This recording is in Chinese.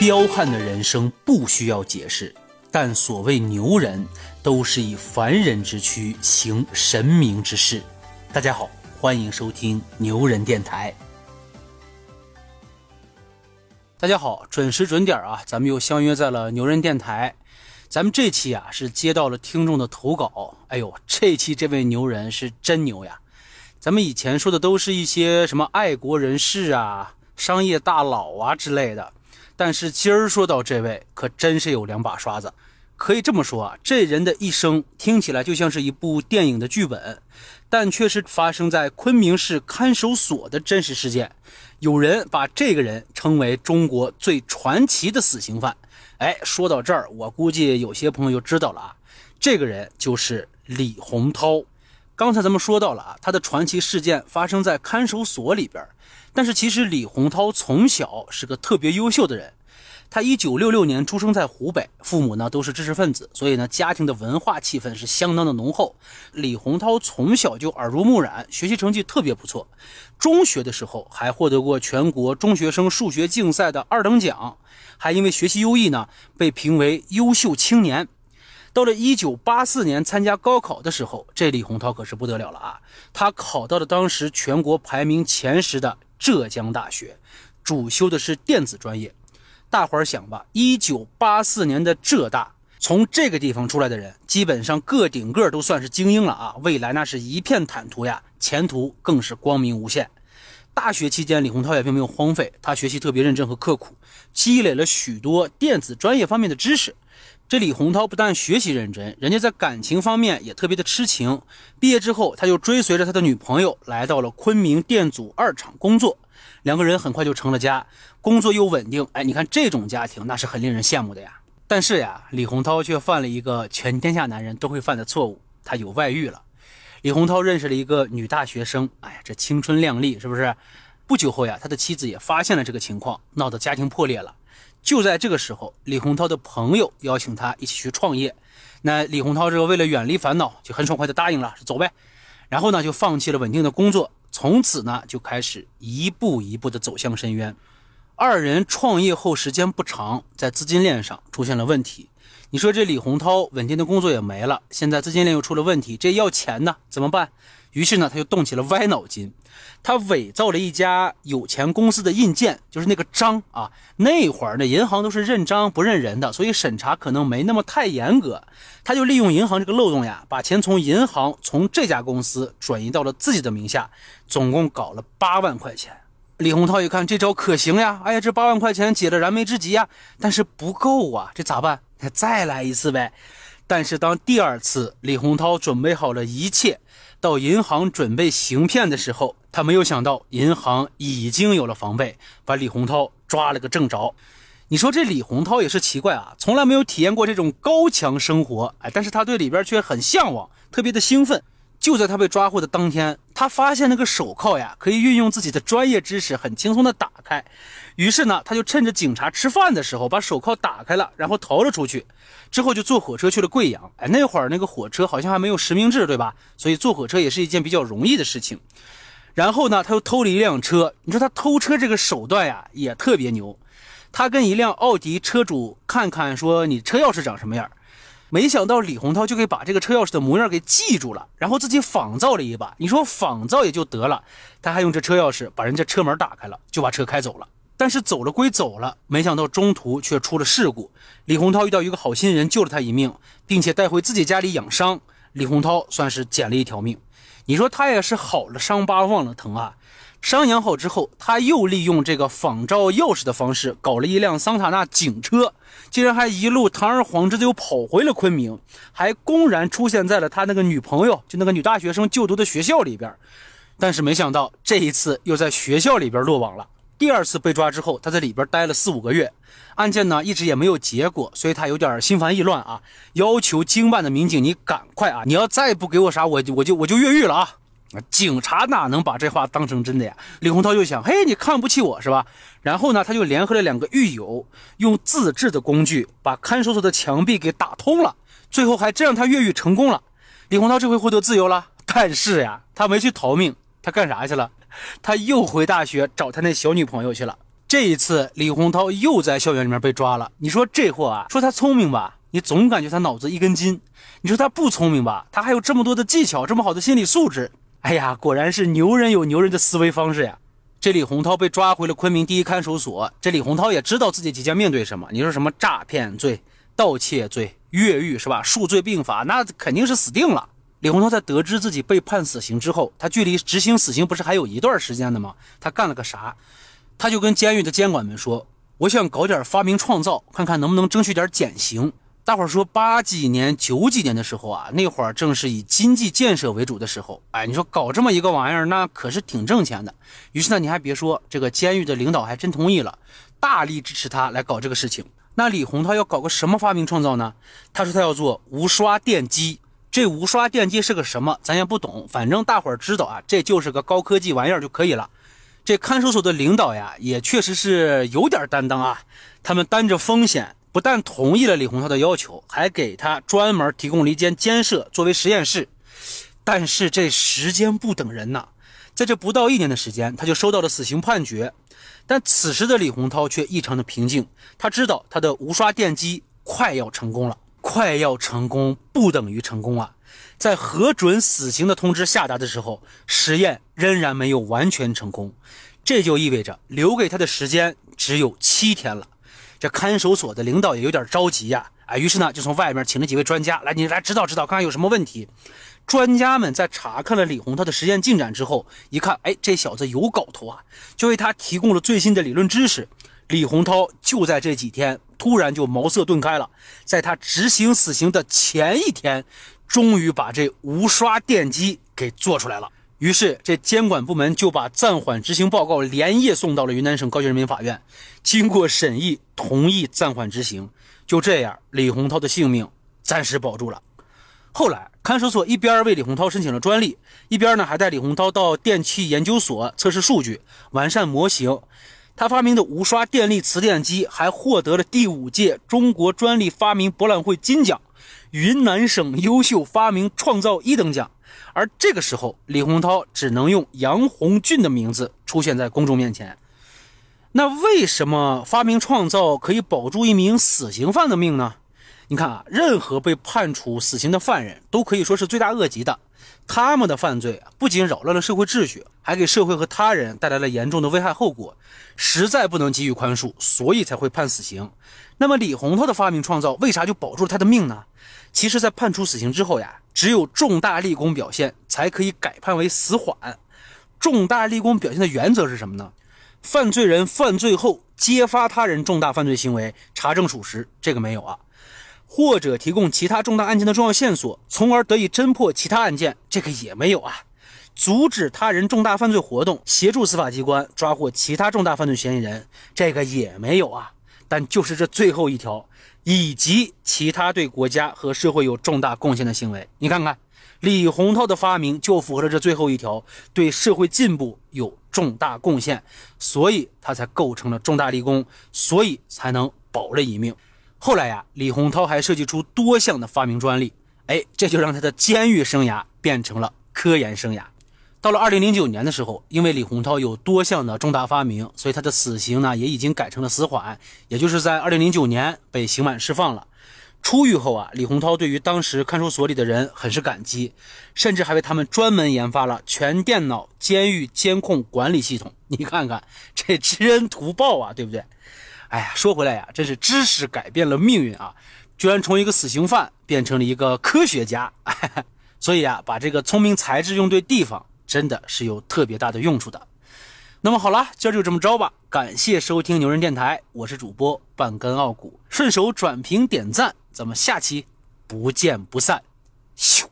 彪悍的人生不需要解释，但所谓牛人，都是以凡人之躯行神明之事。大家好，欢迎收听牛人电台。大家好，准时准点啊，咱们又相约在了牛人电台。咱们这期啊是接到了听众的投稿，哎呦，这期这位牛人是真牛呀！咱们以前说的都是一些什么爱国人士啊、商业大佬啊之类的。但是今儿说到这位，可真是有两把刷子。可以这么说啊，这人的一生听起来就像是一部电影的剧本，但却是发生在昆明市看守所的真实事件。有人把这个人称为中国最传奇的死刑犯。哎，说到这儿，我估计有些朋友就知道了啊，这个人就是李洪涛。刚才咱们说到了啊，他的传奇事件发生在看守所里边。但是其实李洪涛从小是个特别优秀的人，他一九六六年出生在湖北，父母呢都是知识分子，所以呢家庭的文化气氛是相当的浓厚。李洪涛从小就耳濡目染，学习成绩特别不错，中学的时候还获得过全国中学生数学竞赛的二等奖，还因为学习优异呢被评为优秀青年。到了一九八四年参加高考的时候，这李洪涛可是不得了了啊，他考到了当时全国排名前十的。浙江大学，主修的是电子专业。大伙儿想吧，一九八四年的浙大，从这个地方出来的人，基本上个顶个都算是精英了啊！未来那是一片坦途呀，前途更是光明无限。大学期间，李洪涛也并没有荒废，他学习特别认真和刻苦，积累了许多电子专业方面的知识。这李洪涛不但学习认真，人家在感情方面也特别的痴情。毕业之后，他就追随着他的女朋友来到了昆明电阻二厂工作，两个人很快就成了家，工作又稳定。哎，你看这种家庭那是很令人羡慕的呀。但是呀，李洪涛却犯了一个全天下男人都会犯的错误，他有外遇了。李洪涛认识了一个女大学生，哎呀，这青春靓丽是不是？不久后呀，他的妻子也发现了这个情况，闹得家庭破裂了。就在这个时候，李洪涛的朋友邀请他一起去创业。那李洪涛这个为了远离烦恼，就很爽快的答应了，走呗。然后呢，就放弃了稳定的工作，从此呢，就开始一步一步的走向深渊。二人创业后时间不长，在资金链上出现了问题。你说这李洪涛稳定的工作也没了，现在资金链又出了问题，这要钱呢，怎么办？于是呢，他就动起了歪脑筋。他伪造了一家有钱公司的印鉴，就是那个章啊。那会儿呢，银行都是认章不认人的，所以审查可能没那么太严格。他就利用银行这个漏洞呀，把钱从银行从这家公司转移到了自己的名下，总共搞了八万块钱。李洪涛一看这招可行呀，哎呀，这八万块钱解了燃眉之急呀，但是不够啊，这咋办？再来一次呗。但是当第二次李洪涛准备好了一切。到银行准备行骗的时候，他没有想到银行已经有了防备，把李洪涛抓了个正着。你说这李洪涛也是奇怪啊，从来没有体验过这种高强生活，哎，但是他对里边却很向往，特别的兴奋。就在他被抓获的当天，他发现那个手铐呀，可以运用自己的专业知识，很轻松的打开。于是呢，他就趁着警察吃饭的时候，把手铐打开了，然后逃了出去。之后就坐火车去了贵阳。哎，那会儿那个火车好像还没有实名制，对吧？所以坐火车也是一件比较容易的事情。然后呢，他又偷了一辆车。你说他偷车这个手段呀，也特别牛。他跟一辆奥迪车主看看，说你车钥匙长什么样？没想到李洪涛就给把这个车钥匙的模样给记住了，然后自己仿造了一把。你说仿造也就得了，他还用这车钥匙把人家车门打开了，就把车开走了。但是走了归走了，没想到中途却出了事故。李洪涛遇到一个好心人救了他一命，并且带回自己家里养伤。李洪涛算是捡了一条命。你说他也是好了伤疤忘了疼啊。商量好之后，他又利用这个仿照钥匙的方式，搞了一辆桑塔纳警车，竟然还一路堂而皇之的又跑回了昆明，还公然出现在了他那个女朋友，就那个女大学生就读的学校里边。但是没想到这一次又在学校里边落网了。第二次被抓之后，他在里边待了四五个月，案件呢一直也没有结果，所以他有点心烦意乱啊，要求经办的民警你赶快啊，你要再不给我啥，我我就我就越狱了啊。警察哪能把这话当成真的呀？李洪涛就想，嘿，你看不起我是吧？然后呢，他就联合了两个狱友，用自制的工具把看守所的墙壁给打通了，最后还真让他越狱成功了。李洪涛这回获得自由了，但是呀，他没去逃命，他干啥去了？他又回大学找他那小女朋友去了。这一次，李洪涛又在校园里面被抓了。你说这货啊，说他聪明吧，你总感觉他脑子一根筋；你说他不聪明吧，他还有这么多的技巧，这么好的心理素质。哎呀，果然是牛人有牛人的思维方式呀。这李洪涛被抓回了昆明第一看守所。这李洪涛也知道自己即将面对什么。你说什么诈骗罪、盗窃罪、越狱是吧？数罪并罚，那肯定是死定了。李洪涛在得知自己被判死刑之后，他距离执行死刑不是还有一段时间的吗？他干了个啥？他就跟监狱的监管们说：“我想搞点发明创造，看看能不能争取点减刑。”大伙儿说八几年、九几年的时候啊，那会儿正是以经济建设为主的时候。哎，你说搞这么一个玩意儿，那可是挺挣钱的。于是呢，你还别说，这个监狱的领导还真同意了，大力支持他来搞这个事情。那李洪涛要搞个什么发明创造呢？他说他要做无刷电机。这无刷电机是个什么？咱也不懂，反正大伙儿知道啊，这就是个高科技玩意儿就可以了。这看守所的领导呀，也确实是有点担当啊。他们担着风险，不但同意了李洪涛的要求，还给他专门提供了一间监舍作为实验室。但是这时间不等人呐，在这不到一年的时间，他就收到了死刑判决。但此时的李洪涛却异常的平静，他知道他的无刷电机快要成功了。快要成功不等于成功啊！在核准死刑的通知下达的时候，实验仍然没有完全成功，这就意味着留给他的时间只有七天了。这看守所的领导也有点着急呀，啊，于是呢就从外面请了几位专家来，你来指导指导，看看有什么问题。专家们在查看了李洪涛的实验进展之后，一看，哎，这小子有搞头啊，就为他提供了最新的理论知识。李洪涛就在这几天。突然就茅塞顿开了，在他执行死刑的前一天，终于把这无刷电机给做出来了。于是这监管部门就把暂缓执行报告连夜送到了云南省高级人民法院，经过审议，同意暂缓执行。就这样，李洪涛的性命暂时保住了。后来，看守所一边为李洪涛申请了专利，一边呢还带李洪涛到电器研究所测试数据，完善模型。他发明的无刷电力磁电机还获得了第五届中国专利发明博览会金奖、云南省优秀发明创造一等奖。而这个时候，李洪涛只能用杨红俊的名字出现在公众面前。那为什么发明创造可以保住一名死刑犯的命呢？你看啊，任何被判处死刑的犯人都可以说是罪大恶极的。他们的犯罪不仅扰乱了社会秩序，还给社会和他人带来了严重的危害后果，实在不能给予宽恕，所以才会判死刑。那么李洪涛的发明创造为啥就保住了他的命呢？其实，在判处死刑之后呀，只有重大立功表现才可以改判为死缓。重大立功表现的原则是什么呢？犯罪人犯罪后揭发他人重大犯罪行为，查证属实，这个没有啊。或者提供其他重大案件的重要线索，从而得以侦破其他案件，这个也没有啊。阻止他人重大犯罪活动，协助司法机关抓获其他重大犯罪嫌疑人，这个也没有啊。但就是这最后一条，以及其他对国家和社会有重大贡献的行为，你看看李洪涛的发明就符合了这最后一条，对社会进步有重大贡献，所以他才构成了重大立功，所以才能保了一命。后来呀，李洪涛还设计出多项的发明专利，哎，这就让他的监狱生涯变成了科研生涯。到了二零零九年的时候，因为李洪涛有多项的重大发明，所以他的死刑呢也已经改成了死缓，也就是在二零零九年被刑满释放了。出狱后啊，李洪涛对于当时看守所里的人很是感激，甚至还为他们专门研发了全电脑监狱监控管理系统。你看看这知恩图报啊，对不对？哎呀，说回来呀，真是知识改变了命运啊！居然从一个死刑犯变成了一个科学家，所以啊，把这个聪明才智用对地方，真的是有特别大的用处的。那么好了，今儿就这么着吧。感谢收听牛人电台，我是主播半根傲骨，顺手转评点赞，咱们下期不见不散。咻。